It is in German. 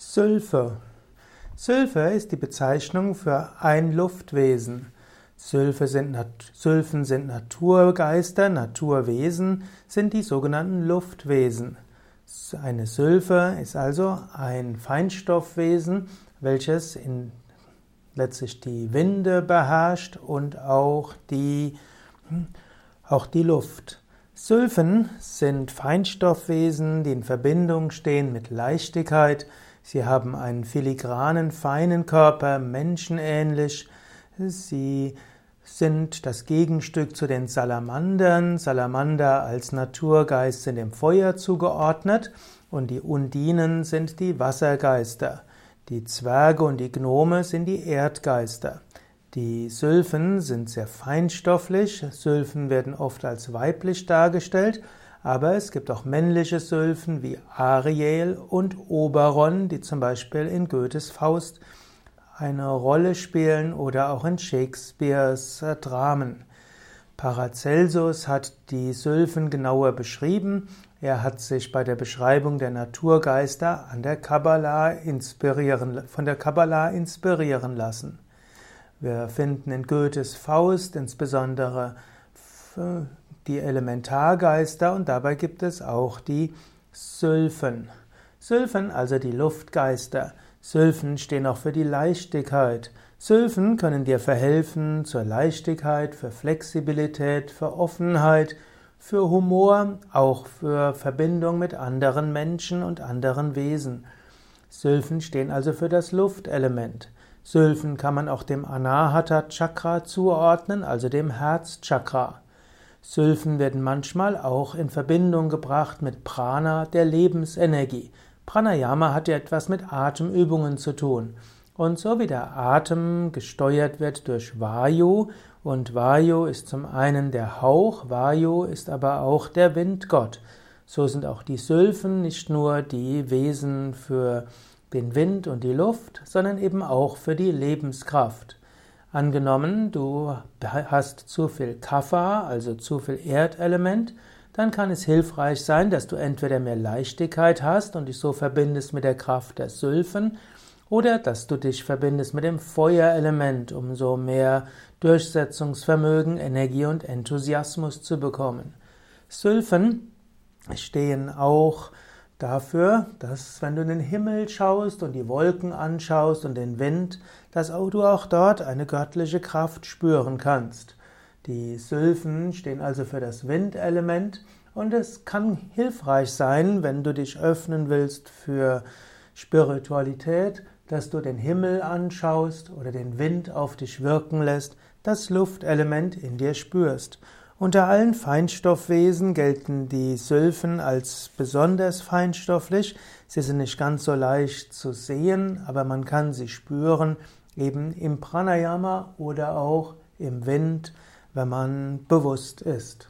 Sylphe. Sylphe ist die Bezeichnung für ein Luftwesen. Sylphe sind Sylphen sind Naturgeister, Naturwesen sind die sogenannten Luftwesen. Eine Sylphe ist also ein Feinstoffwesen, welches in, letztlich die Winde beherrscht und auch die, hm, auch die Luft. Sylphen sind Feinstoffwesen, die in Verbindung stehen mit Leichtigkeit, Sie haben einen filigranen, feinen Körper, menschenähnlich. Sie sind das Gegenstück zu den Salamandern. Salamander als Naturgeist sind dem Feuer zugeordnet und die Undinen sind die Wassergeister. Die Zwerge und die Gnome sind die Erdgeister. Die Sylphen sind sehr feinstofflich. Sylphen werden oft als weiblich dargestellt aber es gibt auch männliche Sylphen wie Ariel und Oberon, die zum Beispiel in Goethes Faust eine Rolle spielen oder auch in Shakespeares äh, Dramen. Paracelsus hat die Sylphen genauer beschrieben. Er hat sich bei der Beschreibung der Naturgeister an der Kabbalah inspirieren, von der Kabbalah inspirieren lassen. Wir finden in Goethes Faust insbesondere die Elementargeister und dabei gibt es auch die Sylphen. Sylphen, also die Luftgeister. Sylphen stehen auch für die Leichtigkeit. Sylphen können dir verhelfen zur Leichtigkeit, für Flexibilität, für Offenheit, für Humor, auch für Verbindung mit anderen Menschen und anderen Wesen. Sylphen stehen also für das Luftelement. Sylphen kann man auch dem Anahata Chakra zuordnen, also dem Herzchakra. Sylphen werden manchmal auch in Verbindung gebracht mit Prana, der Lebensenergie. Pranayama hat ja etwas mit Atemübungen zu tun. Und so wie der Atem gesteuert wird durch Vayu, und Vayu ist zum einen der Hauch, Vayu ist aber auch der Windgott. So sind auch die Sylphen nicht nur die Wesen für den Wind und die Luft, sondern eben auch für die Lebenskraft. Angenommen, du hast zu viel Kapha, also zu viel Erdelement, dann kann es hilfreich sein, dass du entweder mehr Leichtigkeit hast und dich so verbindest mit der Kraft der Sylphen, oder dass du dich verbindest mit dem Feuerelement, um so mehr Durchsetzungsvermögen, Energie und Enthusiasmus zu bekommen. Sylphen stehen auch dafür, dass wenn du in den Himmel schaust und die Wolken anschaust und den Wind, dass auch du auch dort eine göttliche Kraft spüren kannst. Die Sylphen stehen also für das Windelement und es kann hilfreich sein, wenn du dich öffnen willst für Spiritualität, dass du den Himmel anschaust oder den Wind auf dich wirken lässt, das Luftelement in dir spürst. Unter allen Feinstoffwesen gelten die Sylphen als besonders feinstofflich. Sie sind nicht ganz so leicht zu sehen, aber man kann sie spüren, eben im Pranayama oder auch im Wind, wenn man bewusst ist.